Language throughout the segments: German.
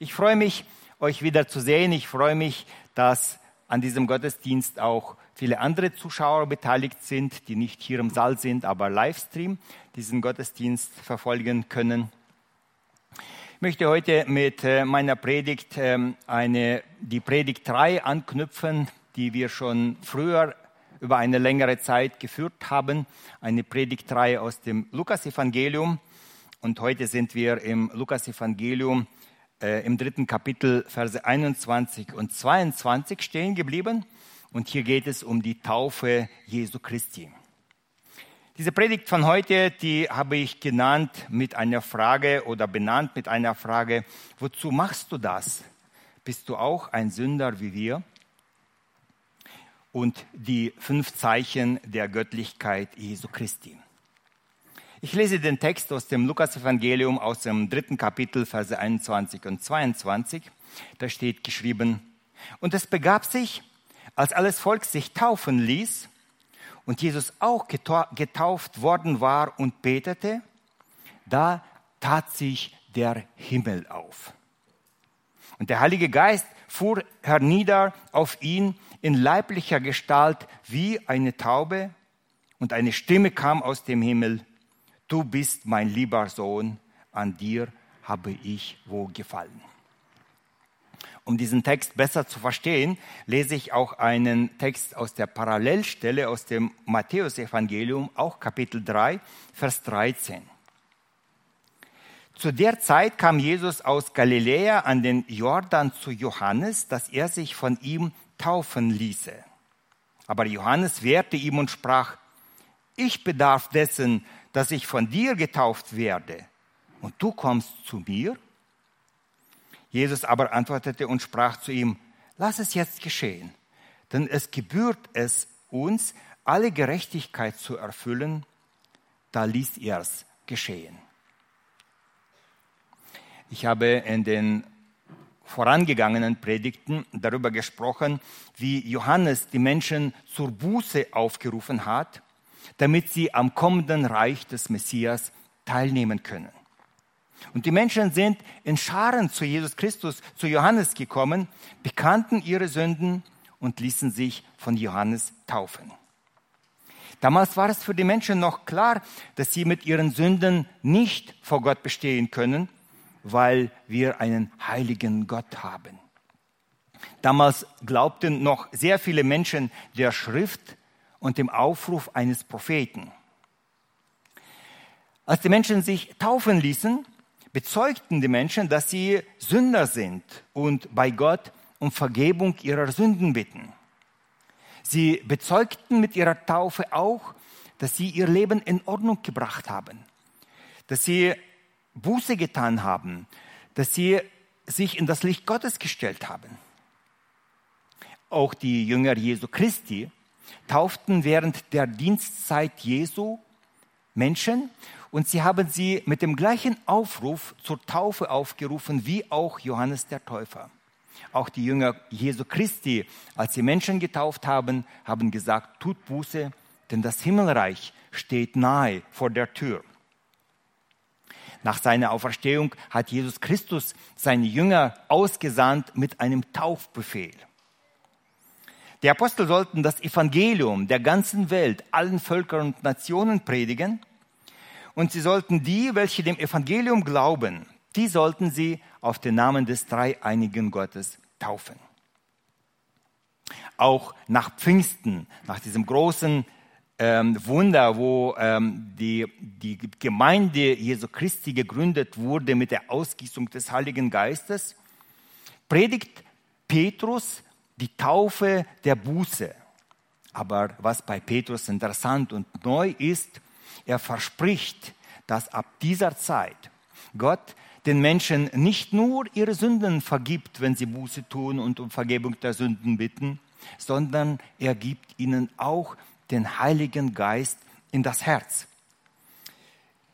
Ich freue mich, euch wieder zu sehen. Ich freue mich, dass an diesem Gottesdienst auch viele andere Zuschauer beteiligt sind, die nicht hier im Saal sind, aber Livestream diesen Gottesdienst verfolgen können. Ich möchte heute mit äh, meiner Predigt ähm, eine, die Predigt 3 anknüpfen, die wir schon früher über eine längere Zeit geführt haben. Eine Predigt 3 aus dem Lukas-Evangelium. Und heute sind wir im Lukas-Evangelium äh, im dritten Kapitel, Verse 21 und 22 stehen geblieben. Und hier geht es um die Taufe Jesu Christi. Diese Predigt von heute, die habe ich genannt mit einer Frage oder benannt mit einer Frage, wozu machst du das? Bist du auch ein Sünder wie wir? Und die fünf Zeichen der Göttlichkeit Jesu Christi. Ich lese den Text aus dem Lukas-Evangelium aus dem dritten Kapitel, Verse 21 und 22. Da steht geschrieben, und es begab sich, als alles Volk sich taufen ließ, und Jesus auch getauft worden war und betete, da tat sich der Himmel auf. Und der Heilige Geist fuhr hernieder auf ihn in leiblicher Gestalt wie eine Taube, und eine Stimme kam aus dem Himmel, du bist mein lieber Sohn, an dir habe ich wohlgefallen. Um diesen Text besser zu verstehen, lese ich auch einen Text aus der Parallelstelle aus dem Matthäusevangelium, auch Kapitel 3, Vers 13. Zu der Zeit kam Jesus aus Galiläa an den Jordan zu Johannes, dass er sich von ihm taufen ließe. Aber Johannes wehrte ihm und sprach, ich bedarf dessen, dass ich von dir getauft werde, und du kommst zu mir? Jesus aber antwortete und sprach zu ihm, lass es jetzt geschehen, denn es gebührt es uns, alle Gerechtigkeit zu erfüllen, da ließ er es geschehen. Ich habe in den vorangegangenen Predigten darüber gesprochen, wie Johannes die Menschen zur Buße aufgerufen hat, damit sie am kommenden Reich des Messias teilnehmen können. Und die Menschen sind in Scharen zu Jesus Christus, zu Johannes gekommen, bekannten ihre Sünden und ließen sich von Johannes taufen. Damals war es für die Menschen noch klar, dass sie mit ihren Sünden nicht vor Gott bestehen können, weil wir einen heiligen Gott haben. Damals glaubten noch sehr viele Menschen der Schrift und dem Aufruf eines Propheten. Als die Menschen sich taufen ließen, bezeugten die Menschen, dass sie Sünder sind und bei Gott um Vergebung ihrer Sünden bitten. Sie bezeugten mit ihrer Taufe auch, dass sie ihr Leben in Ordnung gebracht haben, dass sie Buße getan haben, dass sie sich in das Licht Gottes gestellt haben. Auch die Jünger Jesu Christi tauften während der Dienstzeit Jesu Menschen und sie haben sie mit dem gleichen Aufruf zur Taufe aufgerufen wie auch Johannes der Täufer. Auch die Jünger Jesu Christi, als sie Menschen getauft haben, haben gesagt, tut Buße, denn das Himmelreich steht nahe vor der Tür. Nach seiner Auferstehung hat Jesus Christus seine Jünger ausgesandt mit einem Taufbefehl. Die Apostel sollten das Evangelium der ganzen Welt allen Völkern und Nationen predigen und sie sollten die, welche dem Evangelium glauben, die sollten sie auf den Namen des dreieinigen Gottes taufen. Auch nach Pfingsten, nach diesem großen ähm, Wunder, wo ähm, die, die Gemeinde Jesu Christi gegründet wurde mit der Ausgießung des Heiligen Geistes, predigt Petrus die Taufe der Buße. Aber was bei Petrus interessant und neu ist, er verspricht, dass ab dieser Zeit Gott den Menschen nicht nur ihre Sünden vergibt, wenn sie Buße tun und um Vergebung der Sünden bitten, sondern er gibt ihnen auch den Heiligen Geist in das Herz.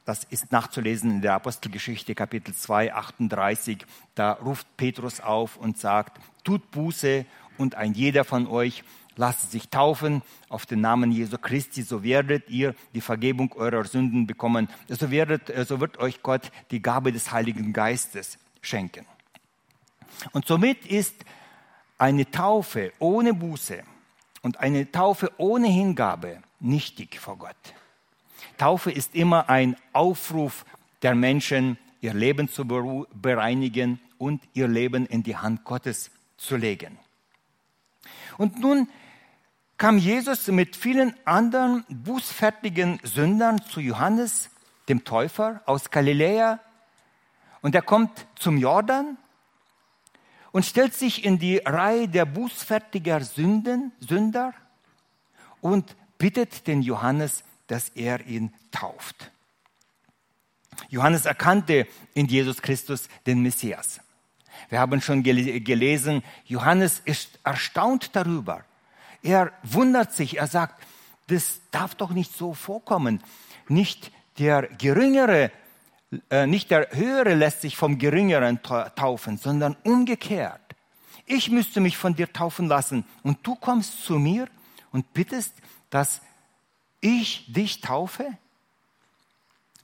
Das ist nachzulesen in der Apostelgeschichte Kapitel 2, 38. Da ruft Petrus auf und sagt, tut Buße und ein jeder von euch lasst sich taufen auf den Namen Jesu Christi, so werdet ihr die Vergebung eurer Sünden bekommen. So, werdet, so wird euch Gott die Gabe des Heiligen Geistes schenken. Und somit ist eine Taufe ohne Buße und eine Taufe ohne Hingabe nichtig vor Gott. Taufe ist immer ein Aufruf der Menschen, ihr Leben zu bereinigen und ihr Leben in die Hand Gottes zu legen. Und nun kam Jesus mit vielen anderen bußfertigen Sündern zu Johannes, dem Täufer aus Galiläa, und er kommt zum Jordan und stellt sich in die Reihe der bußfertiger Sünden, Sünder und bittet den Johannes, dass er ihn tauft. Johannes erkannte in Jesus Christus den Messias. Wir haben schon gelesen, Johannes ist erstaunt darüber. Er wundert sich, er sagt, das darf doch nicht so vorkommen. Nicht der Geringere, äh, nicht der Höhere lässt sich vom Geringeren taufen, sondern umgekehrt. Ich müsste mich von dir taufen lassen und du kommst zu mir und bittest, dass ich dich taufe?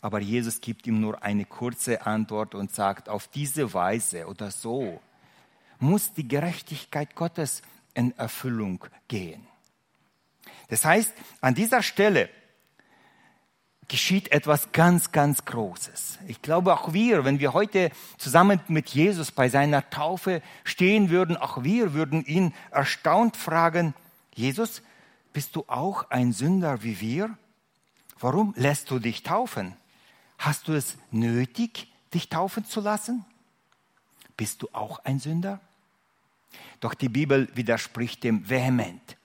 Aber Jesus gibt ihm nur eine kurze Antwort und sagt, auf diese Weise oder so muss die Gerechtigkeit Gottes in Erfüllung gehen. Das heißt, an dieser Stelle geschieht etwas ganz, ganz Großes. Ich glaube, auch wir, wenn wir heute zusammen mit Jesus bei seiner Taufe stehen würden, auch wir würden ihn erstaunt fragen, Jesus, bist du auch ein Sünder wie wir? Warum lässt du dich taufen? Hast du es nötig, dich taufen zu lassen? Bist du auch ein Sünder? Doch die Bibel widerspricht dem vehement.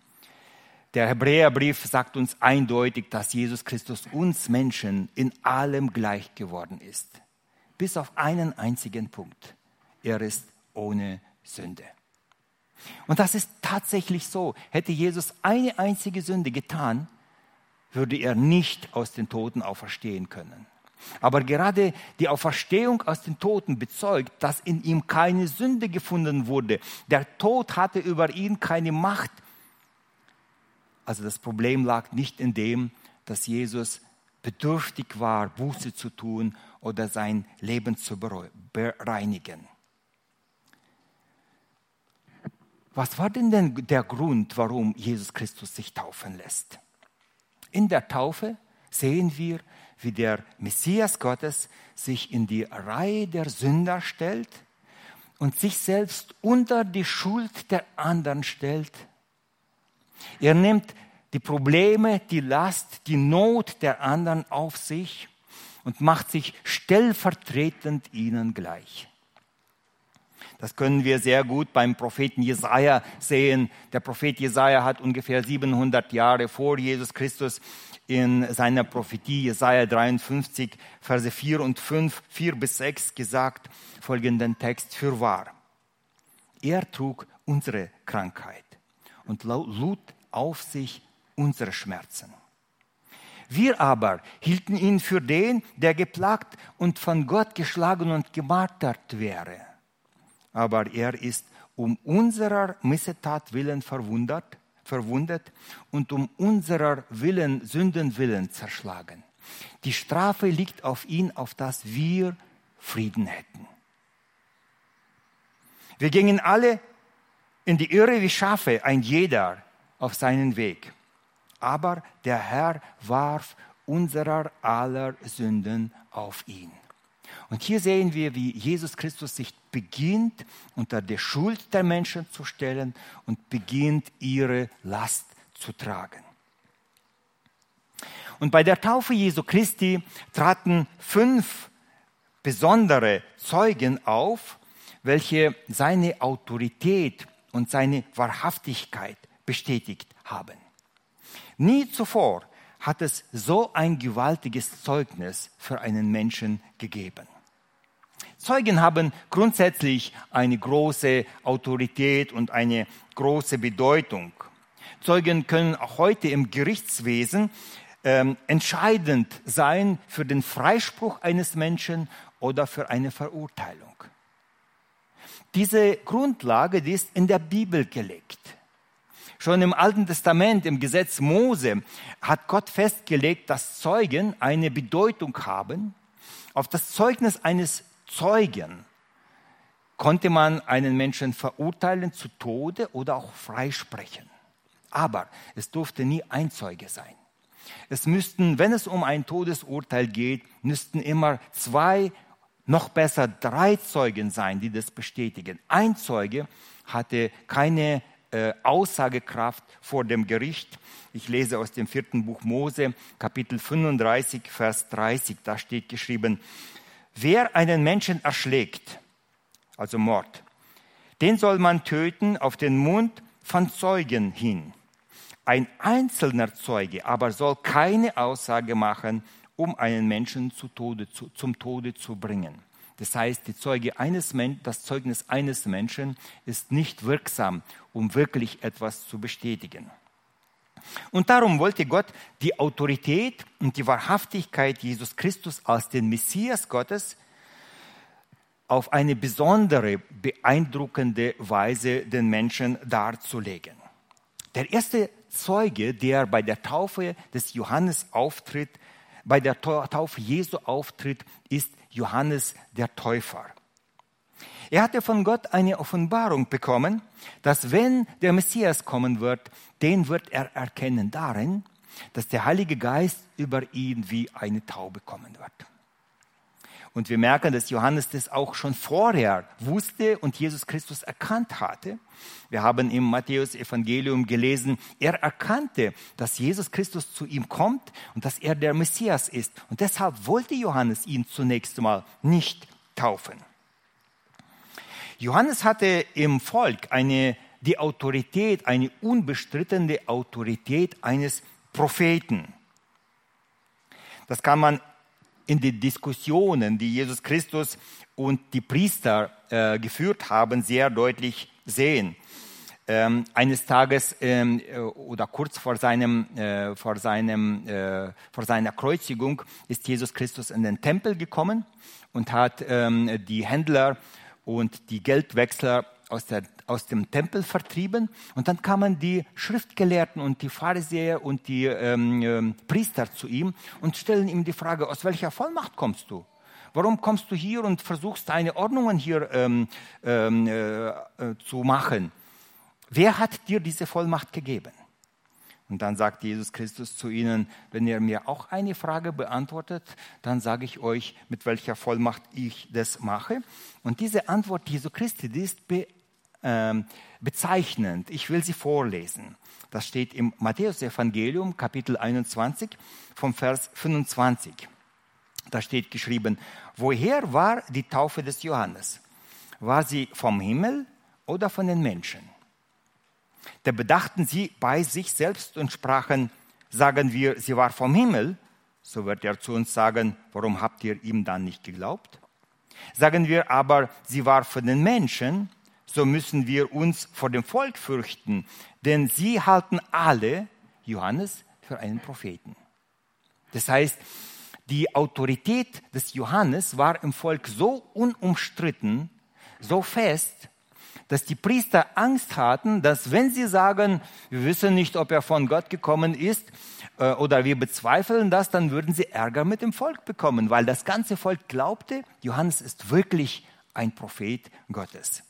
Der Hebräerbrief sagt uns eindeutig, dass Jesus Christus uns Menschen in allem gleich geworden ist. Bis auf einen einzigen Punkt. Er ist ohne Sünde. Und das ist tatsächlich so. Hätte Jesus eine einzige Sünde getan, würde er nicht aus den Toten auferstehen können. Aber gerade die Auferstehung aus den Toten bezeugt, dass in ihm keine Sünde gefunden wurde. Der Tod hatte über ihn keine Macht. Also das Problem lag nicht in dem, dass Jesus bedürftig war, Buße zu tun oder sein Leben zu bereinigen. Was war denn, denn der Grund, warum Jesus Christus sich taufen lässt? In der Taufe sehen wir, wie der Messias Gottes sich in die Reihe der Sünder stellt und sich selbst unter die Schuld der anderen stellt. Er nimmt die Probleme, die Last, die Not der anderen auf sich und macht sich stellvertretend ihnen gleich. Das können wir sehr gut beim Propheten Jesaja sehen. Der Prophet Jesaja hat ungefähr 700 Jahre vor Jesus Christus in seiner Prophetie Jesaja 53, Verse 4 und 5, 4 bis 6 gesagt, folgenden Text für wahr. Er trug unsere Krankheit und lud auf sich unsere Schmerzen. Wir aber hielten ihn für den, der geplagt und von Gott geschlagen und gemartert wäre aber er ist um unserer Missetat willen verwundert, verwundet und um unserer Willen, Sünden willen zerschlagen. Die Strafe liegt auf ihn, auf dass wir Frieden hätten. Wir gingen alle in die Irre wie Schafe, ein jeder auf seinen Weg. Aber der Herr warf unserer aller Sünden auf ihn. Und hier sehen wir, wie Jesus Christus sich beginnt, unter der Schuld der Menschen zu stellen und beginnt, ihre Last zu tragen. Und bei der Taufe Jesu Christi traten fünf besondere Zeugen auf, welche seine Autorität und seine Wahrhaftigkeit bestätigt haben. Nie zuvor hat es so ein gewaltiges Zeugnis für einen Menschen gegeben. Zeugen haben grundsätzlich eine große Autorität und eine große Bedeutung. Zeugen können auch heute im Gerichtswesen ähm, entscheidend sein für den Freispruch eines Menschen oder für eine Verurteilung. Diese Grundlage die ist in der Bibel gelegt. Schon im Alten Testament, im Gesetz Mose, hat Gott festgelegt, dass Zeugen eine Bedeutung haben. Auf das Zeugnis eines Zeugen konnte man einen Menschen verurteilen zu Tode oder auch freisprechen. Aber es durfte nie ein Zeuge sein. Es müssten, wenn es um ein Todesurteil geht, müssten immer zwei, noch besser drei Zeugen sein, die das bestätigen. Ein Zeuge hatte keine äh, Aussagekraft vor dem Gericht. Ich lese aus dem vierten Buch Mose, Kapitel 35, Vers 30. Da steht geschrieben, wer einen Menschen erschlägt, also Mord, den soll man töten auf den Mund von Zeugen hin. Ein einzelner Zeuge aber soll keine Aussage machen, um einen Menschen zu Tode, zu, zum Tode zu bringen. Das heißt, Zeuge eines, das Zeugnis eines Menschen ist nicht wirksam, um wirklich etwas zu bestätigen. Und darum wollte Gott die Autorität und die Wahrhaftigkeit Jesus Christus als den Messias Gottes auf eine besondere, beeindruckende Weise den Menschen darzulegen. Der erste Zeuge, der bei der Taufe des Johannes auftritt, bei der Taufe Jesu auftritt, ist Johannes der Täufer. Er hatte von Gott eine Offenbarung bekommen, dass wenn der Messias kommen wird, den wird er erkennen darin, dass der Heilige Geist über ihn wie eine Taube kommen wird. Und wir merken, dass Johannes das auch schon vorher wusste und Jesus Christus erkannt hatte. Wir haben im Matthäus Evangelium gelesen, er erkannte, dass Jesus Christus zu ihm kommt und dass er der Messias ist. Und deshalb wollte Johannes ihn zunächst mal nicht taufen. Johannes hatte im Volk eine, die Autorität, eine unbestrittene Autorität eines Propheten. Das kann man in den Diskussionen, die Jesus Christus und die Priester äh, geführt haben, sehr deutlich sehen. Ähm, eines Tages ähm, äh, oder kurz vor, seinem, äh, vor, seinem, äh, vor seiner Kreuzigung ist Jesus Christus in den Tempel gekommen und hat ähm, die Händler und die Geldwechsler aus, der, aus dem Tempel vertrieben. Und dann kamen die Schriftgelehrten und die Pharisäer und die ähm, ähm, Priester zu ihm und stellen ihm die Frage, aus welcher Vollmacht kommst du? Warum kommst du hier und versuchst deine Ordnungen hier ähm, ähm äh, äh, zu machen? Wer hat dir diese Vollmacht gegeben? Und dann sagt Jesus Christus zu ihnen, wenn ihr mir auch eine Frage beantwortet, dann sage ich euch, mit welcher Vollmacht ich das mache. Und diese Antwort Jesu Christi, die ist be, äh, bezeichnend. Ich will sie vorlesen. Das steht im Matthäus-Evangelium, Kapitel 21, vom Vers 25. Da steht geschrieben, woher war die Taufe des Johannes? War sie vom Himmel oder von den Menschen? Da bedachten sie bei sich selbst und sprachen, sagen wir, sie war vom Himmel, so wird er zu uns sagen, warum habt ihr ihm dann nicht geglaubt? Sagen wir aber, sie war von den Menschen, so müssen wir uns vor dem Volk fürchten, denn sie halten alle Johannes für einen Propheten. Das heißt, die Autorität des Johannes war im Volk so unumstritten, so fest, dass die Priester Angst hatten, dass wenn sie sagen, wir wissen nicht, ob er von Gott gekommen ist äh, oder wir bezweifeln das, dann würden sie Ärger mit dem Volk bekommen, weil das ganze Volk glaubte, Johannes ist wirklich ein Prophet Gottes.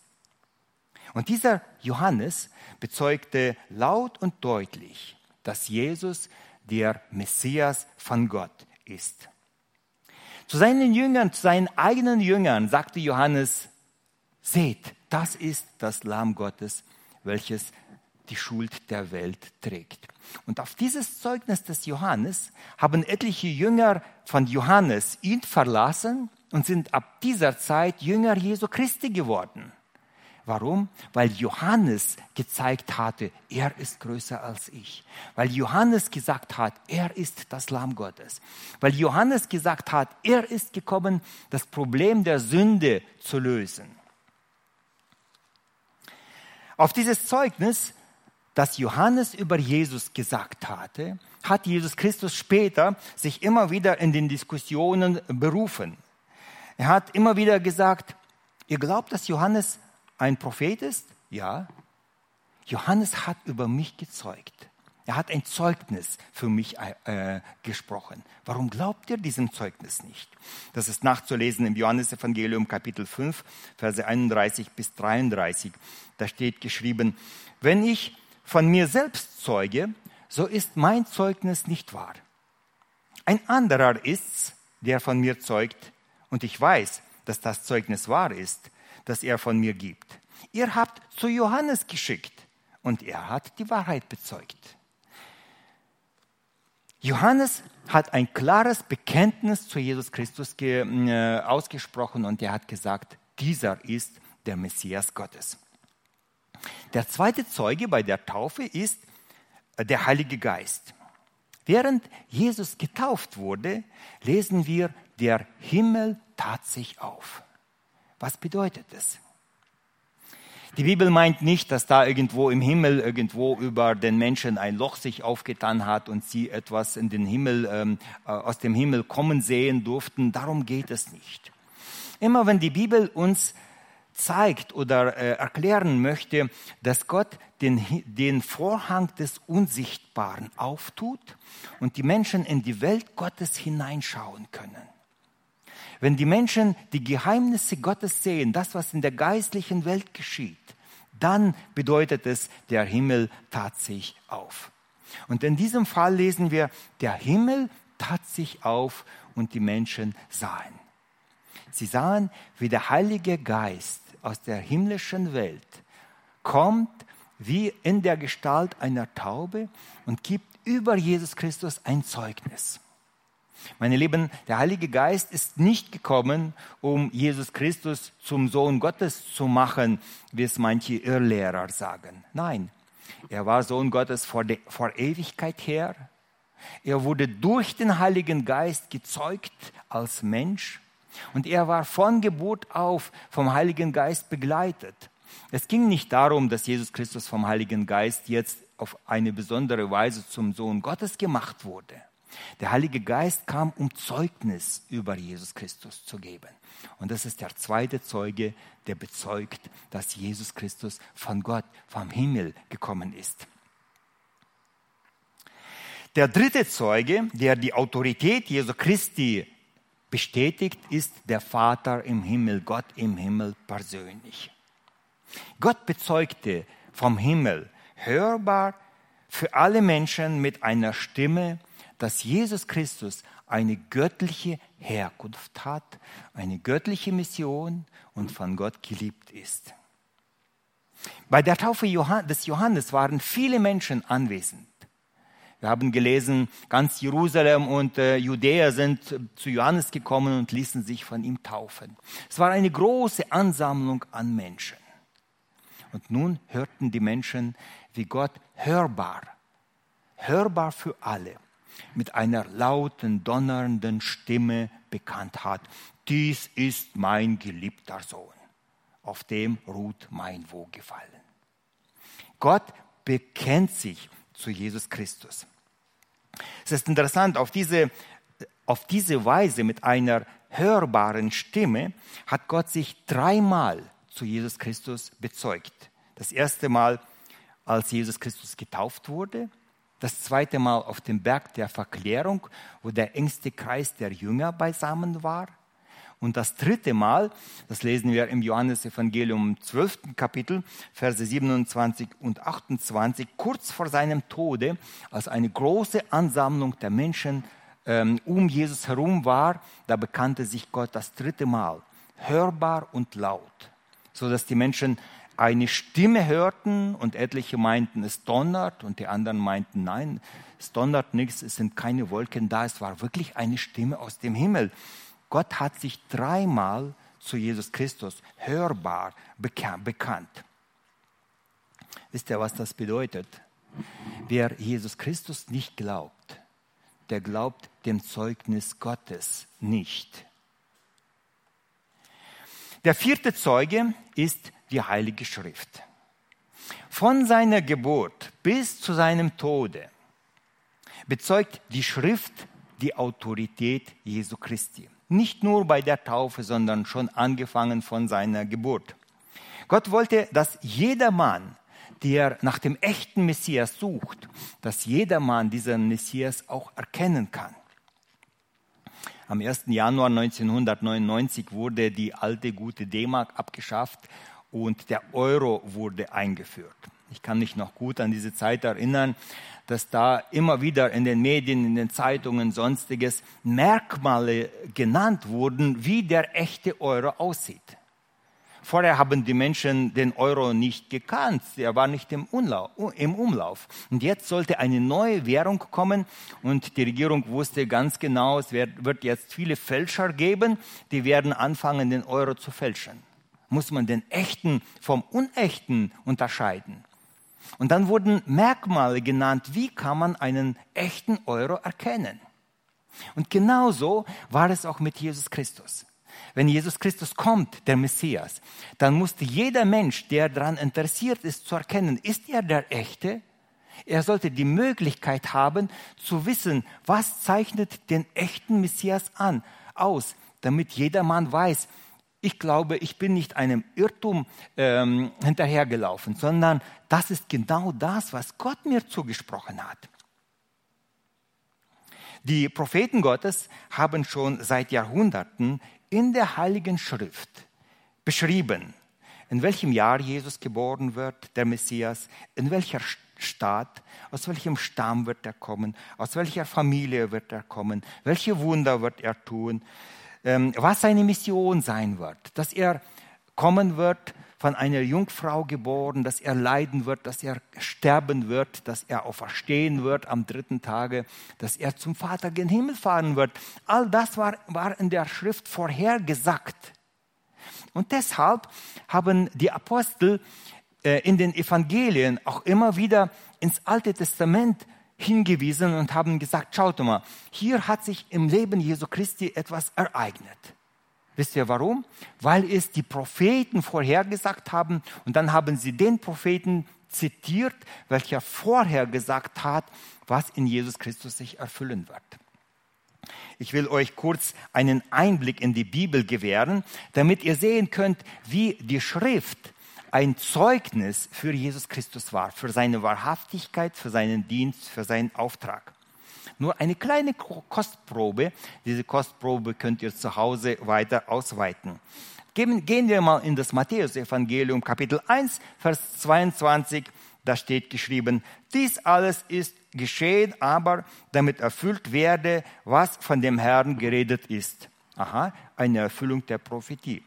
Und dieser Johannes bezeugte laut und deutlich, dass Jesus der Messias von Gott ist. Zu seinen Jüngern, zu seinen eigenen Jüngern sagte Johannes, seht, das ist das Lamm Gottes, welches die Schuld der Welt trägt. Und auf dieses Zeugnis des Johannes haben etliche Jünger von Johannes ihn verlassen und sind ab dieser Zeit Jünger Jesu Christi geworden. Warum? Weil Johannes gezeigt hatte, er ist größer als ich. Weil Johannes gesagt hat, er ist das Lamm Gottes. Weil Johannes gesagt hat, er ist gekommen, das Problem der Sünde zu lösen. Auf dieses Zeugnis, das Johannes über Jesus gesagt hatte, hat Jesus Christus später sich immer wieder in den Diskussionen berufen. Er hat immer wieder gesagt, ihr glaubt, dass Johannes ein Prophet ist? Ja. Johannes hat über mich gezeugt. Er hat ein Zeugnis für mich äh, gesprochen. Warum glaubt ihr diesem Zeugnis nicht? Das ist nachzulesen im Johannesevangelium Kapitel 5, Verse 31 bis 33. Da steht geschrieben, wenn ich von mir selbst zeuge, so ist mein Zeugnis nicht wahr. Ein anderer ist's, der von mir zeugt, und ich weiß, dass das Zeugnis wahr ist, das er von mir gibt. Ihr habt zu Johannes geschickt, und er hat die Wahrheit bezeugt. Johannes hat ein klares Bekenntnis zu Jesus Christus äh, ausgesprochen und er hat gesagt, dieser ist der Messias Gottes. Der zweite Zeuge bei der Taufe ist äh, der Heilige Geist. Während Jesus getauft wurde, lesen wir, der Himmel tat sich auf. Was bedeutet das? Die Bibel meint nicht, dass da irgendwo im Himmel, irgendwo über den Menschen ein Loch sich aufgetan hat und sie etwas in den Himmel, ähm, äh, aus dem Himmel kommen sehen durften. Darum geht es nicht. Immer wenn die Bibel uns zeigt oder äh, erklären möchte, dass Gott den, den Vorhang des Unsichtbaren auftut und die Menschen in die Welt Gottes hineinschauen können. Wenn die Menschen die Geheimnisse Gottes sehen, das, was in der geistlichen Welt geschieht, dann bedeutet es, der Himmel tat sich auf. Und in diesem Fall lesen wir, der Himmel tat sich auf und die Menschen sahen. Sie sahen, wie der Heilige Geist aus der himmlischen Welt kommt wie in der Gestalt einer Taube und gibt über Jesus Christus ein Zeugnis. Meine Lieben, der Heilige Geist ist nicht gekommen, um Jesus Christus zum Sohn Gottes zu machen, wie es manche Irrlehrer sagen. Nein, er war Sohn Gottes vor, de, vor Ewigkeit her. Er wurde durch den Heiligen Geist gezeugt als Mensch und er war von Geburt auf vom Heiligen Geist begleitet. Es ging nicht darum, dass Jesus Christus vom Heiligen Geist jetzt auf eine besondere Weise zum Sohn Gottes gemacht wurde. Der Heilige Geist kam, um Zeugnis über Jesus Christus zu geben. Und das ist der zweite Zeuge, der bezeugt, dass Jesus Christus von Gott, vom Himmel gekommen ist. Der dritte Zeuge, der die Autorität Jesu Christi bestätigt, ist der Vater im Himmel, Gott im Himmel persönlich. Gott bezeugte vom Himmel hörbar für alle Menschen mit einer Stimme, dass Jesus Christus eine göttliche Herkunft hat, eine göttliche Mission und von Gott geliebt ist. Bei der Taufe des Johannes waren viele Menschen anwesend. Wir haben gelesen, ganz Jerusalem und äh, Judäa sind zu Johannes gekommen und ließen sich von ihm taufen. Es war eine große Ansammlung an Menschen. Und nun hörten die Menschen, wie Gott hörbar, hörbar für alle, mit einer lauten, donnernden Stimme bekannt hat, dies ist mein geliebter Sohn, auf dem ruht mein Wohlgefallen. Gott bekennt sich zu Jesus Christus. Es ist interessant, auf diese, auf diese Weise mit einer hörbaren Stimme hat Gott sich dreimal zu Jesus Christus bezeugt. Das erste Mal, als Jesus Christus getauft wurde, das zweite Mal auf dem Berg der Verklärung, wo der engste Kreis der Jünger beisammen war. Und das dritte Mal, das lesen wir im Johannesevangelium 12. Kapitel, Verse 27 und 28, kurz vor seinem Tode, als eine große Ansammlung der Menschen ähm, um Jesus herum war, da bekannte sich Gott das dritte Mal, hörbar und laut, so dass die Menschen eine Stimme hörten und etliche meinten, es donnert und die anderen meinten, nein, es donnert nichts, es sind keine Wolken da, es war wirklich eine Stimme aus dem Himmel. Gott hat sich dreimal zu Jesus Christus hörbar bekannt. Wisst ihr, was das bedeutet? Wer Jesus Christus nicht glaubt, der glaubt dem Zeugnis Gottes nicht. Der vierte Zeuge ist die Heilige Schrift. Von seiner Geburt bis zu seinem Tode bezeugt die Schrift die Autorität Jesu Christi. Nicht nur bei der Taufe, sondern schon angefangen von seiner Geburt. Gott wollte, dass jeder Mann, der nach dem echten Messias sucht, dass jedermann diesen Messias auch erkennen kann. Am 1. Januar 1999 wurde die alte gute D-Mark abgeschafft und der Euro wurde eingeführt. Ich kann mich noch gut an diese Zeit erinnern, dass da immer wieder in den Medien, in den Zeitungen, sonstiges Merkmale genannt wurden, wie der echte Euro aussieht. Vorher haben die Menschen den Euro nicht gekannt, er war nicht im Umlauf. Und jetzt sollte eine neue Währung kommen und die Regierung wusste ganz genau, es wird jetzt viele Fälscher geben, die werden anfangen, den Euro zu fälschen. Muss man den echten vom unechten unterscheiden. Und dann wurden Merkmale genannt, wie kann man einen echten Euro erkennen. Und genauso war es auch mit Jesus Christus. Wenn Jesus Christus kommt, der Messias, dann musste jeder Mensch, der daran interessiert ist, zu erkennen, ist er der Echte? Er sollte die Möglichkeit haben, zu wissen, was zeichnet den echten Messias an, aus, damit jedermann weiß, ich glaube, ich bin nicht einem Irrtum ähm, hinterhergelaufen, sondern das ist genau das, was Gott mir zugesprochen hat. Die Propheten Gottes haben schon seit Jahrhunderten in der Heiligen Schrift beschrieben, in welchem Jahr Jesus geboren wird, der Messias, in welcher Stadt, aus welchem Stamm wird er kommen, aus welcher Familie wird er kommen, welche Wunder wird er tun, was seine Mission sein wird, dass er kommen wird, von einer Jungfrau geboren, dass er leiden wird, dass er sterben wird, dass er auferstehen wird am dritten Tage, dass er zum Vater gen Himmel fahren wird. All das war, war in der Schrift vorhergesagt. Und deshalb haben die Apostel äh, in den Evangelien auch immer wieder ins Alte Testament hingewiesen und haben gesagt, schaut mal, hier hat sich im Leben Jesu Christi etwas ereignet. Wisst ihr warum? Weil es die Propheten vorhergesagt haben und dann haben sie den Propheten zitiert, welcher vorhergesagt hat, was in Jesus Christus sich erfüllen wird. Ich will euch kurz einen Einblick in die Bibel gewähren, damit ihr sehen könnt, wie die Schrift ein Zeugnis für Jesus Christus war, für seine Wahrhaftigkeit, für seinen Dienst, für seinen Auftrag. Nur eine kleine Kostprobe. Diese Kostprobe könnt ihr zu Hause weiter ausweiten. Gehen wir mal in das Matthäus-Evangelium, Kapitel 1, Vers 22. Da steht geschrieben, dies alles ist geschehen, aber damit erfüllt werde, was von dem Herrn geredet ist. Aha, eine Erfüllung der Prophetie.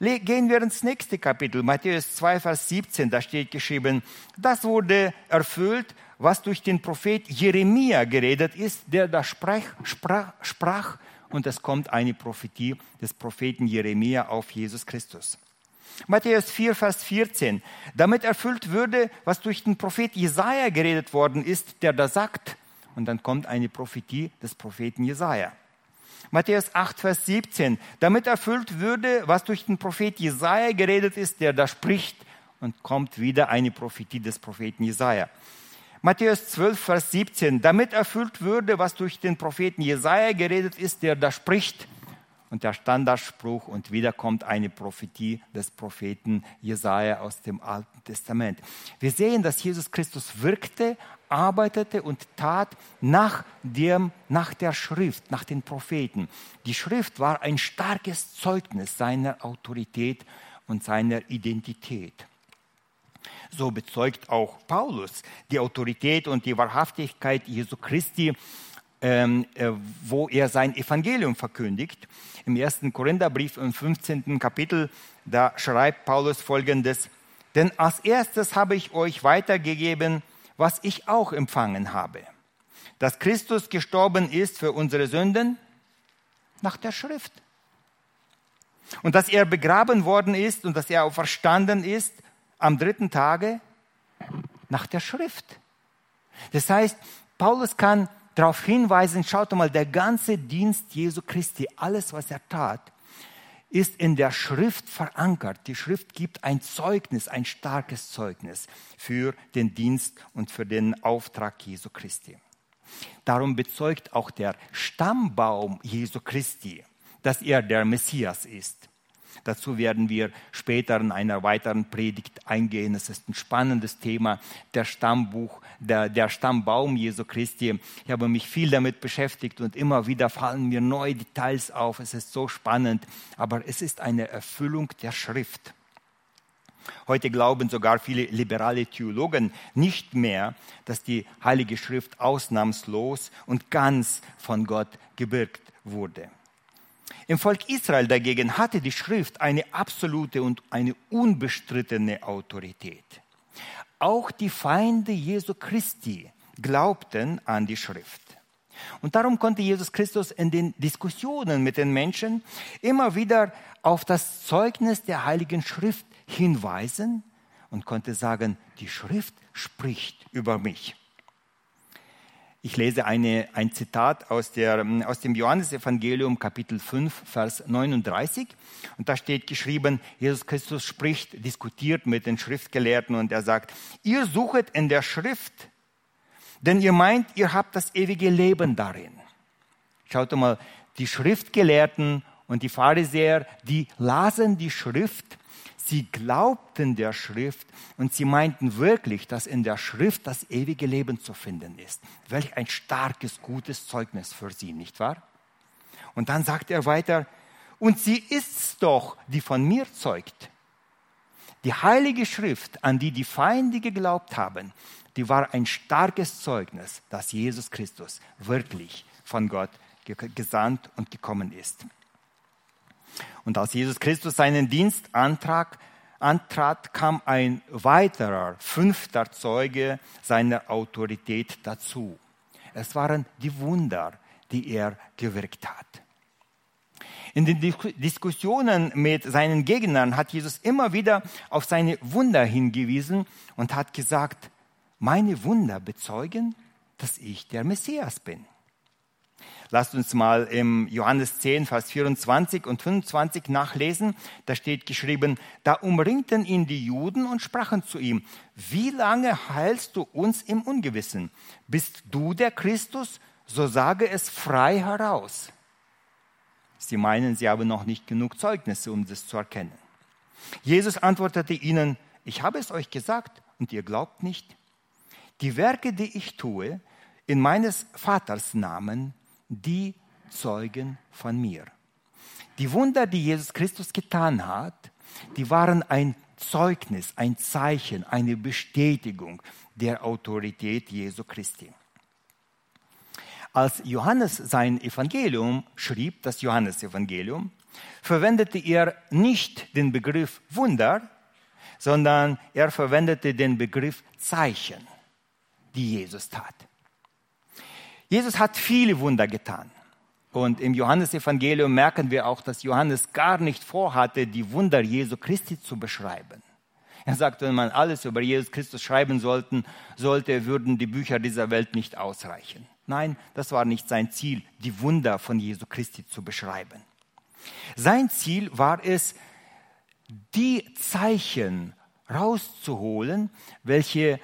Gehen wir ins nächste Kapitel, Matthäus 2, Vers 17, da steht geschrieben, das wurde erfüllt, was durch den Prophet Jeremia geredet ist, der da sprach, sprach, sprach und es kommt eine Prophetie des Propheten Jeremia auf Jesus Christus. Matthäus 4, Vers 14. Damit erfüllt würde, was durch den Prophet Jesaja geredet worden ist, der da sagt, und dann kommt eine Prophetie des Propheten Jesaja. Matthäus 8, Vers 17. Damit erfüllt würde, was durch den Prophet Jesaja geredet ist, der da spricht, und kommt wieder eine Prophetie des Propheten Jesaja. Matthäus 12, Vers 17, damit erfüllt würde, was durch den Propheten Jesaja geredet ist, der da spricht. Und der Standardspruch, und wieder kommt eine Prophetie des Propheten Jesaja aus dem Alten Testament. Wir sehen, dass Jesus Christus wirkte, arbeitete und tat nach, dem, nach der Schrift, nach den Propheten. Die Schrift war ein starkes Zeugnis seiner Autorität und seiner Identität. So bezeugt auch Paulus die Autorität und die Wahrhaftigkeit Jesu Christi, ähm, äh, wo er sein Evangelium verkündigt. Im ersten Korintherbrief im 15. Kapitel, da schreibt Paulus folgendes, denn als erstes habe ich euch weitergegeben, was ich auch empfangen habe, dass Christus gestorben ist für unsere Sünden nach der Schrift. Und dass er begraben worden ist und dass er auch verstanden ist am dritten Tage nach der Schrift. Das heißt, Paulus kann darauf hinweisen, schaut mal, der ganze Dienst Jesu Christi, alles, was er tat, ist in der Schrift verankert. Die Schrift gibt ein Zeugnis, ein starkes Zeugnis für den Dienst und für den Auftrag Jesu Christi. Darum bezeugt auch der Stammbaum Jesu Christi, dass er der Messias ist. Dazu werden wir später in einer weiteren Predigt eingehen. Es ist ein spannendes Thema, der Stammbuch, der, der Stammbaum Jesu Christi. Ich habe mich viel damit beschäftigt und immer wieder fallen mir neue Details auf. Es ist so spannend, aber es ist eine Erfüllung der Schrift. Heute glauben sogar viele liberale Theologen nicht mehr, dass die Heilige Schrift ausnahmslos und ganz von Gott gebirgt wurde. Im Volk Israel dagegen hatte die Schrift eine absolute und eine unbestrittene Autorität. Auch die Feinde Jesu Christi glaubten an die Schrift. Und darum konnte Jesus Christus in den Diskussionen mit den Menschen immer wieder auf das Zeugnis der Heiligen Schrift hinweisen und konnte sagen, die Schrift spricht über mich. Ich lese eine, ein Zitat aus, der, aus dem Johannesevangelium Kapitel 5, Vers 39. Und da steht geschrieben, Jesus Christus spricht, diskutiert mit den Schriftgelehrten und er sagt, ihr suchet in der Schrift, denn ihr meint, ihr habt das ewige Leben darin. Schaut mal, die Schriftgelehrten und die Pharisäer, die lasen die Schrift Sie glaubten der Schrift und sie meinten wirklich, dass in der Schrift das ewige Leben zu finden ist. Welch ein starkes, gutes Zeugnis für sie, nicht wahr? Und dann sagt er weiter, und sie ist's doch, die von mir zeugt. Die heilige Schrift, an die die Feinde geglaubt haben, die war ein starkes Zeugnis, dass Jesus Christus wirklich von Gott gesandt und gekommen ist. Und als Jesus Christus seinen Dienst antrat, antrat, kam ein weiterer, fünfter Zeuge seiner Autorität dazu. Es waren die Wunder, die er gewirkt hat. In den Diskussionen mit seinen Gegnern hat Jesus immer wieder auf seine Wunder hingewiesen und hat gesagt, meine Wunder bezeugen, dass ich der Messias bin. Lasst uns mal im Johannes 10, Vers 24 und 25 nachlesen. Da steht geschrieben, da umringten ihn die Juden und sprachen zu ihm, wie lange heilst du uns im Ungewissen? Bist du der Christus? So sage es frei heraus. Sie meinen, sie haben noch nicht genug Zeugnisse, um das zu erkennen. Jesus antwortete ihnen, ich habe es euch gesagt und ihr glaubt nicht. Die Werke, die ich tue, in meines Vaters Namen, die zeugen von mir. Die Wunder, die Jesus Christus getan hat, die waren ein Zeugnis, ein Zeichen, eine Bestätigung der Autorität Jesu Christi. Als Johannes sein Evangelium schrieb, das Johannesevangelium, verwendete er nicht den Begriff Wunder, sondern er verwendete den Begriff Zeichen, die Jesus tat. Jesus hat viele Wunder getan. Und im Johannesevangelium merken wir auch, dass Johannes gar nicht vorhatte, die Wunder Jesu Christi zu beschreiben. Er sagt, wenn man alles über Jesus Christus schreiben sollten, sollte, würden die Bücher dieser Welt nicht ausreichen. Nein, das war nicht sein Ziel, die Wunder von Jesu Christi zu beschreiben. Sein Ziel war es, die Zeichen rauszuholen, welche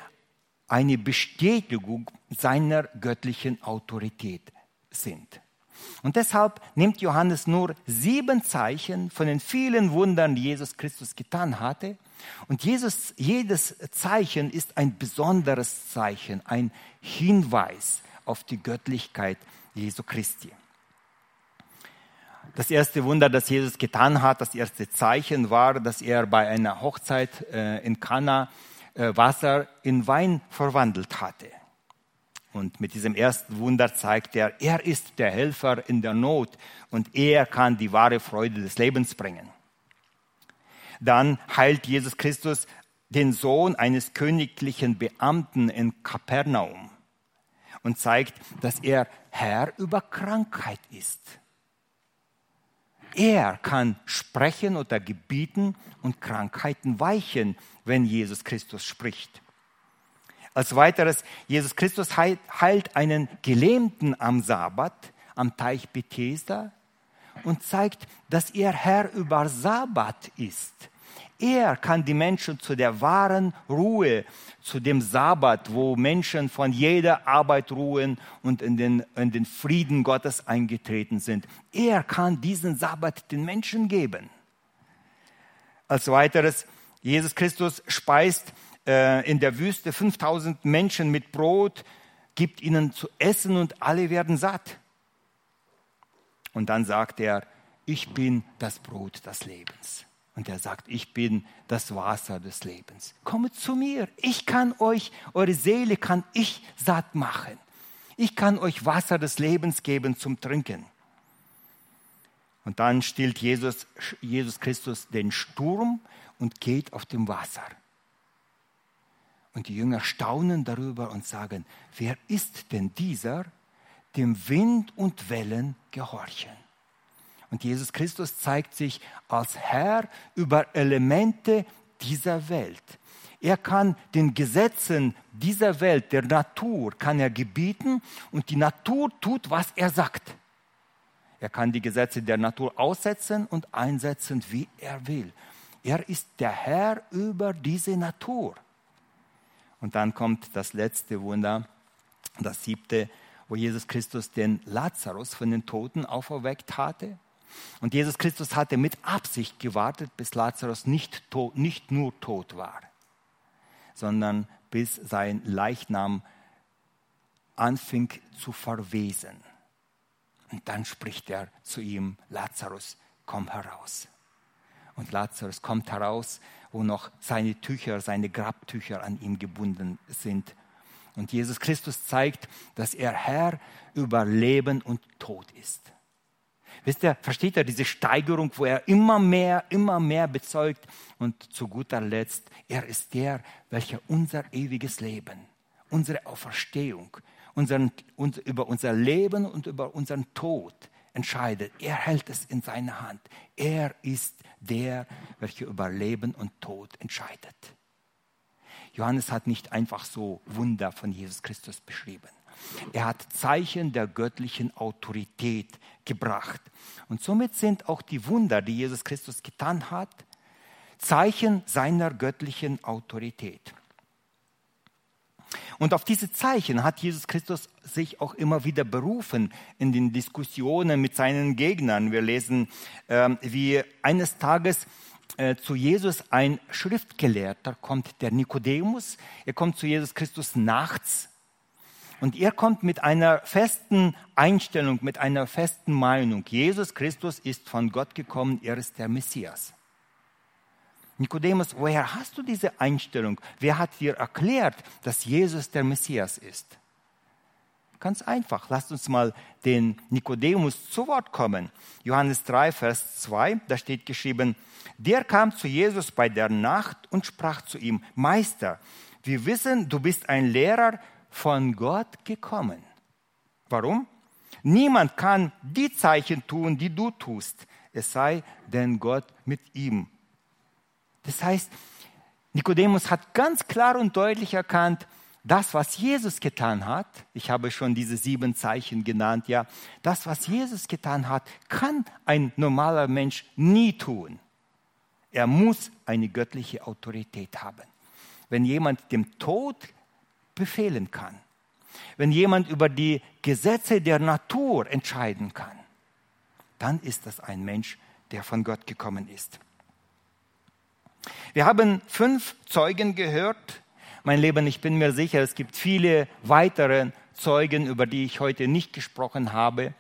eine Bestätigung seiner göttlichen Autorität sind. Und deshalb nimmt Johannes nur sieben Zeichen von den vielen Wundern, die Jesus Christus getan hatte. Und Jesus, jedes Zeichen ist ein besonderes Zeichen, ein Hinweis auf die Göttlichkeit Jesu Christi. Das erste Wunder, das Jesus getan hat, das erste Zeichen war, dass er bei einer Hochzeit äh, in Kana äh, Wasser in Wein verwandelt hatte. Und mit diesem ersten Wunder zeigt er, er ist der Helfer in der Not und er kann die wahre Freude des Lebens bringen. Dann heilt Jesus Christus den Sohn eines königlichen Beamten in Kapernaum und zeigt, dass er Herr über Krankheit ist. Er kann sprechen oder gebieten und Krankheiten weichen, wenn Jesus Christus spricht. Als weiteres, Jesus Christus heilt einen Gelähmten am Sabbat, am Teich Bethesda und zeigt, dass er Herr über Sabbat ist. Er kann die Menschen zu der wahren Ruhe, zu dem Sabbat, wo Menschen von jeder Arbeit ruhen und in den, in den Frieden Gottes eingetreten sind. Er kann diesen Sabbat den Menschen geben. Als weiteres, Jesus Christus speist äh, in der Wüste 5000 Menschen mit Brot, gibt ihnen zu essen und alle werden satt. Und dann sagt er, ich bin das Brot des Lebens. Und er sagt, ich bin das Wasser des Lebens. Kommt zu mir, ich kann euch, eure Seele kann ich satt machen. Ich kann euch Wasser des Lebens geben zum Trinken. Und dann stillt Jesus, Jesus Christus den Sturm und geht auf dem Wasser. Und die Jünger staunen darüber und sagen, wer ist denn dieser, dem Wind und Wellen gehorchen? Und Jesus Christus zeigt sich als Herr über Elemente dieser Welt. Er kann den Gesetzen dieser Welt, der Natur, kann er gebieten und die Natur tut, was er sagt. Er kann die Gesetze der Natur aussetzen und einsetzen, wie er will. Er ist der Herr über diese Natur. Und dann kommt das letzte Wunder, das siebte, wo Jesus Christus den Lazarus von den Toten auferweckt hatte. Und Jesus Christus hatte mit Absicht gewartet, bis Lazarus nicht, tot, nicht nur tot war, sondern bis sein Leichnam anfing zu verwesen. Und dann spricht er zu ihm, Lazarus, komm heraus. Und Lazarus kommt heraus, wo noch seine Tücher, seine Grabtücher an ihm gebunden sind. Und Jesus Christus zeigt, dass er Herr über Leben und Tod ist. Wisst ihr, versteht ihr diese Steigerung, wo er immer mehr, immer mehr bezeugt und zu guter Letzt, er ist der, welcher unser ewiges Leben, unsere Auferstehung, unseren, uns, über unser Leben und über unseren Tod entscheidet. Er hält es in seiner Hand. Er ist der, welcher über Leben und Tod entscheidet. Johannes hat nicht einfach so Wunder von Jesus Christus beschrieben. Er hat Zeichen der göttlichen Autorität gebracht. Und somit sind auch die Wunder, die Jesus Christus getan hat, Zeichen seiner göttlichen Autorität. Und auf diese Zeichen hat Jesus Christus sich auch immer wieder berufen in den Diskussionen mit seinen Gegnern. Wir lesen, äh, wie eines Tages äh, zu Jesus ein Schriftgelehrter kommt, der Nikodemus. Er kommt zu Jesus Christus nachts und er kommt mit einer festen Einstellung, mit einer festen Meinung. Jesus Christus ist von Gott gekommen, er ist der Messias. Nikodemus, woher hast du diese Einstellung? Wer hat dir erklärt, dass Jesus der Messias ist? Ganz einfach. Lasst uns mal den Nikodemus zu Wort kommen. Johannes 3, Vers 2, da steht geschrieben, der kam zu Jesus bei der Nacht und sprach zu ihm, Meister, wir wissen, du bist ein Lehrer von Gott gekommen. Warum? Niemand kann die Zeichen tun, die du tust, es sei denn Gott mit ihm das heißt, Nikodemus hat ganz klar und deutlich erkannt, das, was Jesus getan hat, ich habe schon diese sieben Zeichen genannt, ja, das, was Jesus getan hat, kann ein normaler Mensch nie tun. Er muss eine göttliche Autorität haben. Wenn jemand dem Tod befehlen kann, wenn jemand über die Gesetze der Natur entscheiden kann, dann ist das ein Mensch, der von Gott gekommen ist. Wir haben fünf Zeugen gehört. Mein Leben, ich bin mir sicher, es gibt viele weitere Zeugen, über die ich heute nicht gesprochen habe.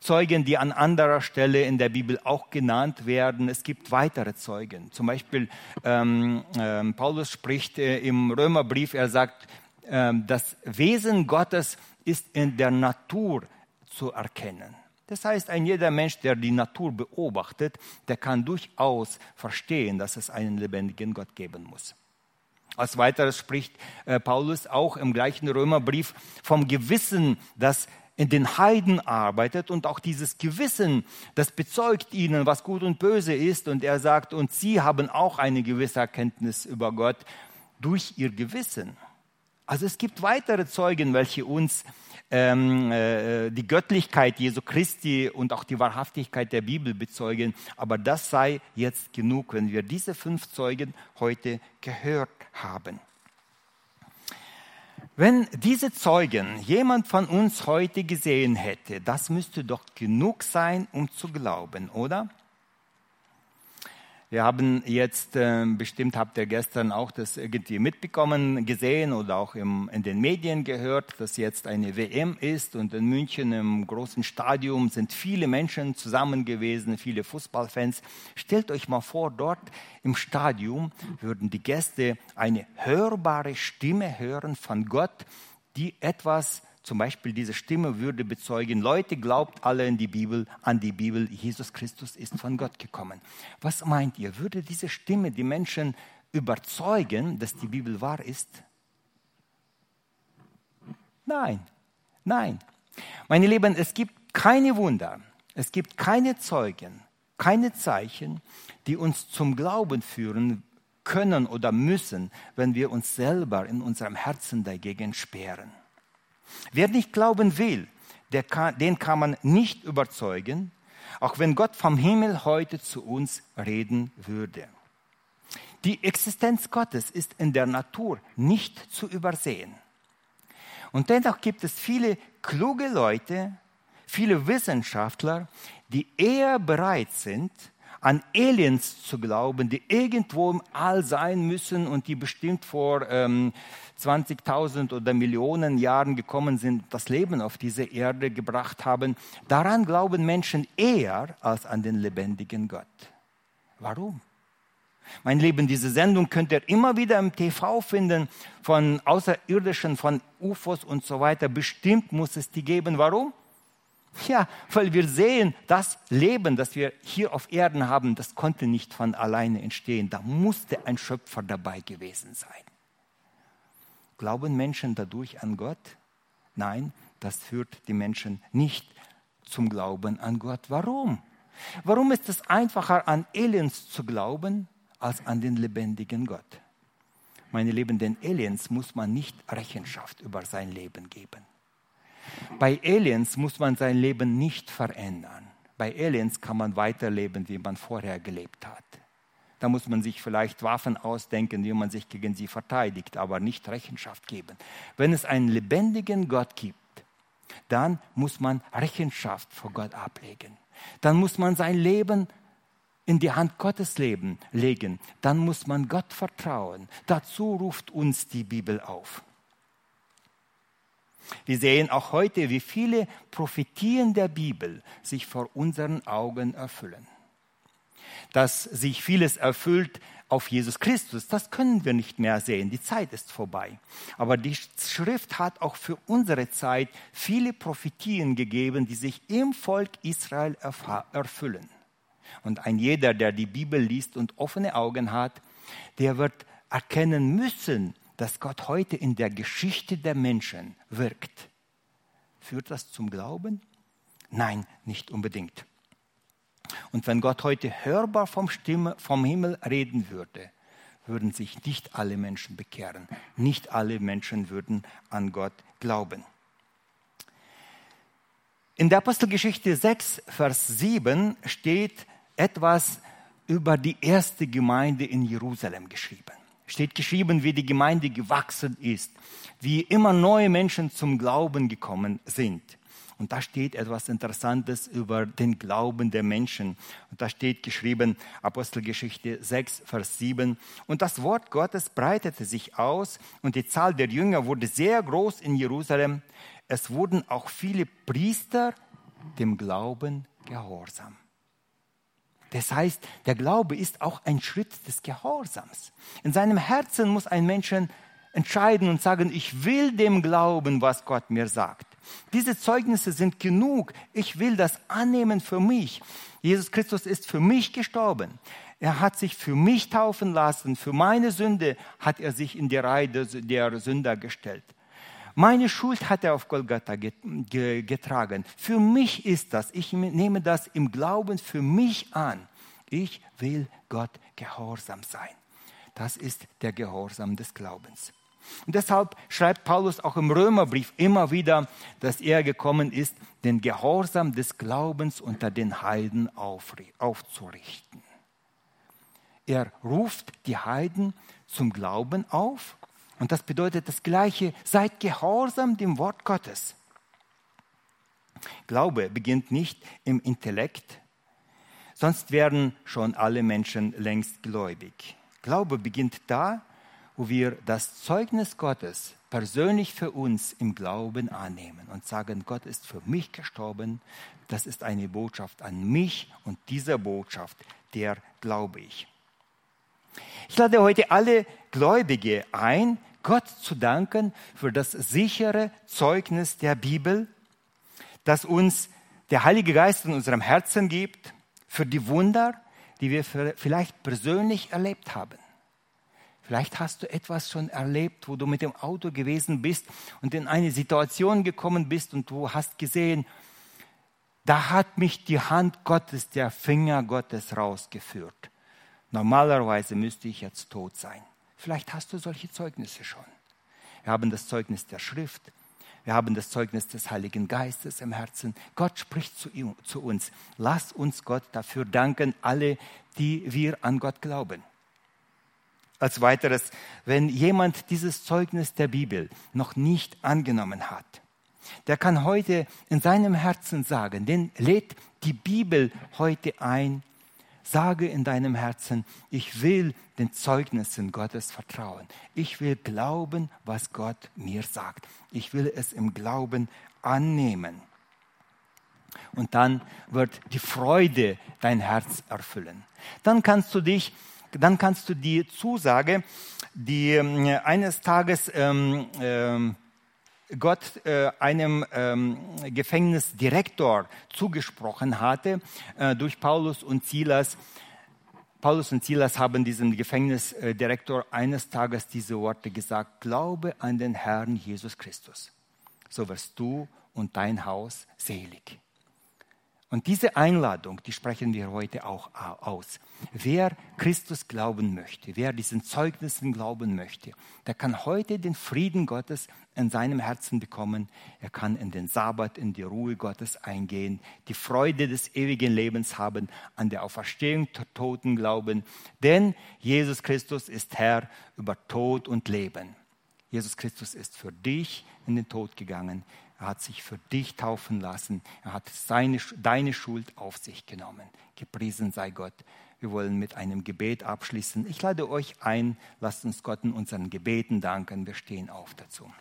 Zeugen, die an anderer Stelle in der Bibel auch genannt werden. Es gibt weitere Zeugen. Zum Beispiel ähm, ähm, Paulus spricht äh, im Römerbrief, er sagt, ähm, das Wesen Gottes ist in der Natur zu erkennen. Das heißt, ein jeder Mensch, der die Natur beobachtet, der kann durchaus verstehen, dass es einen lebendigen Gott geben muss. Als weiteres spricht äh, Paulus auch im gleichen Römerbrief vom Gewissen, das in den Heiden arbeitet und auch dieses Gewissen, das bezeugt ihnen, was gut und böse ist. Und er sagt, und sie haben auch eine gewisse Erkenntnis über Gott durch ihr Gewissen. Also es gibt weitere Zeugen, welche uns ähm, äh, die Göttlichkeit Jesu Christi und auch die Wahrhaftigkeit der Bibel bezeugen. Aber das sei jetzt genug, wenn wir diese fünf Zeugen heute gehört haben. Wenn diese Zeugen jemand von uns heute gesehen hätte, das müsste doch genug sein, um zu glauben, oder? Wir haben jetzt, äh, bestimmt habt ihr gestern auch das irgendwie mitbekommen, gesehen oder auch im, in den Medien gehört, dass jetzt eine WM ist und in München im großen Stadion sind viele Menschen zusammen gewesen, viele Fußballfans. Stellt euch mal vor, dort im Stadion würden die Gäste eine hörbare Stimme hören von Gott, die etwas zum Beispiel diese Stimme würde bezeugen, Leute, glaubt alle in die Bibel, an die Bibel, Jesus Christus ist von Gott gekommen. Was meint ihr, würde diese Stimme die Menschen überzeugen, dass die Bibel wahr ist? Nein, nein. Meine Lieben, es gibt keine Wunder, es gibt keine Zeugen, keine Zeichen, die uns zum Glauben führen können oder müssen, wenn wir uns selber in unserem Herzen dagegen sperren. Wer nicht glauben will, kann, den kann man nicht überzeugen, auch wenn Gott vom Himmel heute zu uns reden würde. Die Existenz Gottes ist in der Natur nicht zu übersehen. Und dennoch gibt es viele kluge Leute, viele Wissenschaftler, die eher bereit sind, an Aliens zu glauben, die irgendwo im All sein müssen und die bestimmt vor ähm, 20.000 oder Millionen Jahren gekommen sind, das Leben auf diese Erde gebracht haben, daran glauben Menschen eher als an den lebendigen Gott. Warum? Mein Lieben, diese Sendung könnt ihr immer wieder im TV finden von Außerirdischen, von UFOs und so weiter. Bestimmt muss es die geben. Warum? Ja, weil wir sehen, das Leben, das wir hier auf Erden haben, das konnte nicht von alleine entstehen. Da musste ein Schöpfer dabei gewesen sein. Glauben Menschen dadurch an Gott? Nein, das führt die Menschen nicht zum Glauben an Gott. Warum? Warum ist es einfacher, an Aliens zu glauben, als an den lebendigen Gott? Meine Lieben, den Aliens muss man nicht Rechenschaft über sein Leben geben. Bei Aliens muss man sein Leben nicht verändern. Bei Aliens kann man weiterleben, wie man vorher gelebt hat. Da muss man sich vielleicht Waffen ausdenken, wie man sich gegen sie verteidigt, aber nicht Rechenschaft geben. Wenn es einen lebendigen Gott gibt, dann muss man Rechenschaft vor Gott ablegen. Dann muss man sein Leben in die Hand Gottes leben, legen. Dann muss man Gott vertrauen. Dazu ruft uns die Bibel auf. Wir sehen auch heute, wie viele Prophetien der Bibel sich vor unseren Augen erfüllen. Dass sich vieles erfüllt auf Jesus Christus, das können wir nicht mehr sehen. Die Zeit ist vorbei. Aber die Schrift hat auch für unsere Zeit viele Prophetien gegeben, die sich im Volk Israel erfüllen. Und ein jeder, der die Bibel liest und offene Augen hat, der wird erkennen müssen, dass Gott heute in der Geschichte der Menschen wirkt. Führt das zum Glauben? Nein, nicht unbedingt. Und wenn Gott heute hörbar vom, Stimme, vom Himmel reden würde, würden sich nicht alle Menschen bekehren. Nicht alle Menschen würden an Gott glauben. In der Apostelgeschichte 6, Vers 7 steht etwas über die erste Gemeinde in Jerusalem geschrieben steht geschrieben, wie die Gemeinde gewachsen ist, wie immer neue Menschen zum Glauben gekommen sind. Und da steht etwas Interessantes über den Glauben der Menschen. Und da steht geschrieben, Apostelgeschichte 6, Vers 7. Und das Wort Gottes breitete sich aus und die Zahl der Jünger wurde sehr groß in Jerusalem. Es wurden auch viele Priester dem Glauben gehorsam. Das heißt, der Glaube ist auch ein Schritt des Gehorsams. In seinem Herzen muss ein Mensch entscheiden und sagen, ich will dem glauben, was Gott mir sagt. Diese Zeugnisse sind genug. Ich will das annehmen für mich. Jesus Christus ist für mich gestorben. Er hat sich für mich taufen lassen. Für meine Sünde hat er sich in die Reihe der Sünder gestellt. Meine Schuld hat er auf Golgatha getragen. Für mich ist das. Ich nehme das im Glauben für mich an. Ich will Gott gehorsam sein. Das ist der Gehorsam des Glaubens. Und deshalb schreibt Paulus auch im Römerbrief immer wieder, dass er gekommen ist, den Gehorsam des Glaubens unter den Heiden aufzurichten. Er ruft die Heiden zum Glauben auf und das bedeutet das Gleiche, seid gehorsam dem Wort Gottes. Glaube beginnt nicht im Intellekt, Sonst wären schon alle Menschen längst gläubig. Glaube beginnt da, wo wir das Zeugnis Gottes persönlich für uns im Glauben annehmen und sagen, Gott ist für mich gestorben, das ist eine Botschaft an mich und dieser Botschaft, der glaube ich. Ich lade heute alle Gläubige ein, Gott zu danken für das sichere Zeugnis der Bibel, das uns der Heilige Geist in unserem Herzen gibt, für die Wunder, die wir vielleicht persönlich erlebt haben. Vielleicht hast du etwas schon erlebt, wo du mit dem Auto gewesen bist und in eine Situation gekommen bist und du hast gesehen, da hat mich die Hand Gottes, der Finger Gottes rausgeführt. Normalerweise müsste ich jetzt tot sein. Vielleicht hast du solche Zeugnisse schon. Wir haben das Zeugnis der Schrift. Wir haben das Zeugnis des Heiligen Geistes im Herzen. Gott spricht zu, zu uns. Lass uns Gott dafür danken, alle, die wir an Gott glauben. Als weiteres, wenn jemand dieses Zeugnis der Bibel noch nicht angenommen hat, der kann heute in seinem Herzen sagen, den lädt die Bibel heute ein, Sage in deinem Herzen, ich will den Zeugnissen Gottes vertrauen. Ich will glauben, was Gott mir sagt. Ich will es im Glauben annehmen. Und dann wird die Freude dein Herz erfüllen. Dann kannst du dich, dann kannst du die Zusage, die äh, eines Tages ähm, ähm, Gott äh, einem ähm, Gefängnisdirektor zugesprochen hatte äh, durch Paulus und Silas. Paulus und Silas haben diesem Gefängnisdirektor eines Tages diese Worte gesagt, glaube an den Herrn Jesus Christus, so wirst du und dein Haus selig. Und diese Einladung, die sprechen wir heute auch aus. Wer Christus glauben möchte, wer diesen Zeugnissen glauben möchte, der kann heute den Frieden Gottes in seinem Herzen bekommen. Er kann in den Sabbat, in die Ruhe Gottes eingehen, die Freude des ewigen Lebens haben, an der Auferstehung der Toten glauben. Denn Jesus Christus ist Herr über Tod und Leben. Jesus Christus ist für dich in den Tod gegangen. Er hat sich für dich taufen lassen. Er hat seine, deine Schuld auf sich genommen. Gepriesen sei Gott. Wir wollen mit einem Gebet abschließen. Ich lade euch ein, lasst uns Gott in unseren Gebeten danken. Wir stehen auf dazu.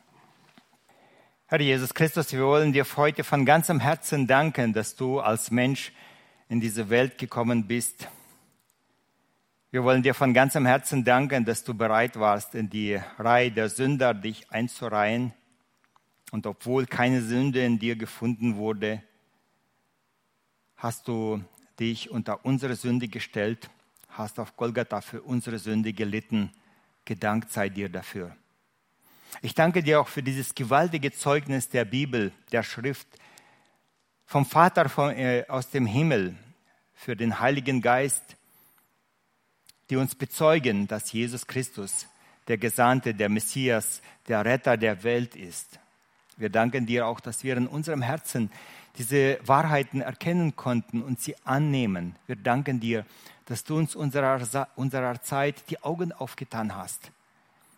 Herr Jesus Christus, wir wollen dir heute von ganzem Herzen danken, dass du als Mensch in diese Welt gekommen bist. Wir wollen dir von ganzem Herzen danken, dass du bereit warst, in die Reihe der Sünder dich einzureihen. Und obwohl keine Sünde in dir gefunden wurde, hast du dich unter unsere Sünde gestellt, hast auf Golgatha für unsere Sünde gelitten. Gedankt sei dir dafür. Ich danke dir auch für dieses gewaltige Zeugnis der Bibel, der Schrift, vom Vater von, äh, aus dem Himmel, für den Heiligen Geist, die uns bezeugen, dass Jesus Christus der Gesandte, der Messias, der Retter der Welt ist. Wir danken dir auch, dass wir in unserem Herzen diese Wahrheiten erkennen konnten und sie annehmen. Wir danken dir, dass du uns unserer, unserer Zeit die Augen aufgetan hast.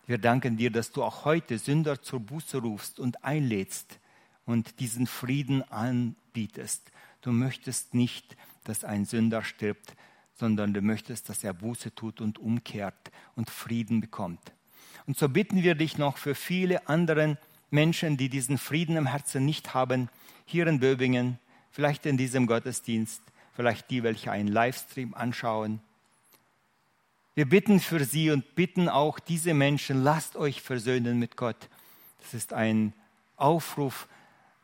Wir danken dir, dass du auch heute Sünder zur Buße rufst und einlädst und diesen Frieden anbietest. Du möchtest nicht, dass ein Sünder stirbt, sondern du möchtest, dass er Buße tut und umkehrt und Frieden bekommt. Und so bitten wir dich noch für viele andere Menschen, die diesen Frieden im Herzen nicht haben, hier in Böbingen, vielleicht in diesem Gottesdienst, vielleicht die, welche einen Livestream anschauen. Wir bitten für sie und bitten auch diese Menschen, lasst euch versöhnen mit Gott. Das ist ein Aufruf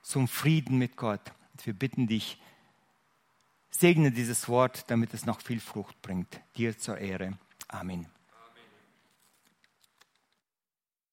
zum Frieden mit Gott. Und wir bitten dich, segne dieses Wort, damit es noch viel Frucht bringt. Dir zur Ehre. Amen.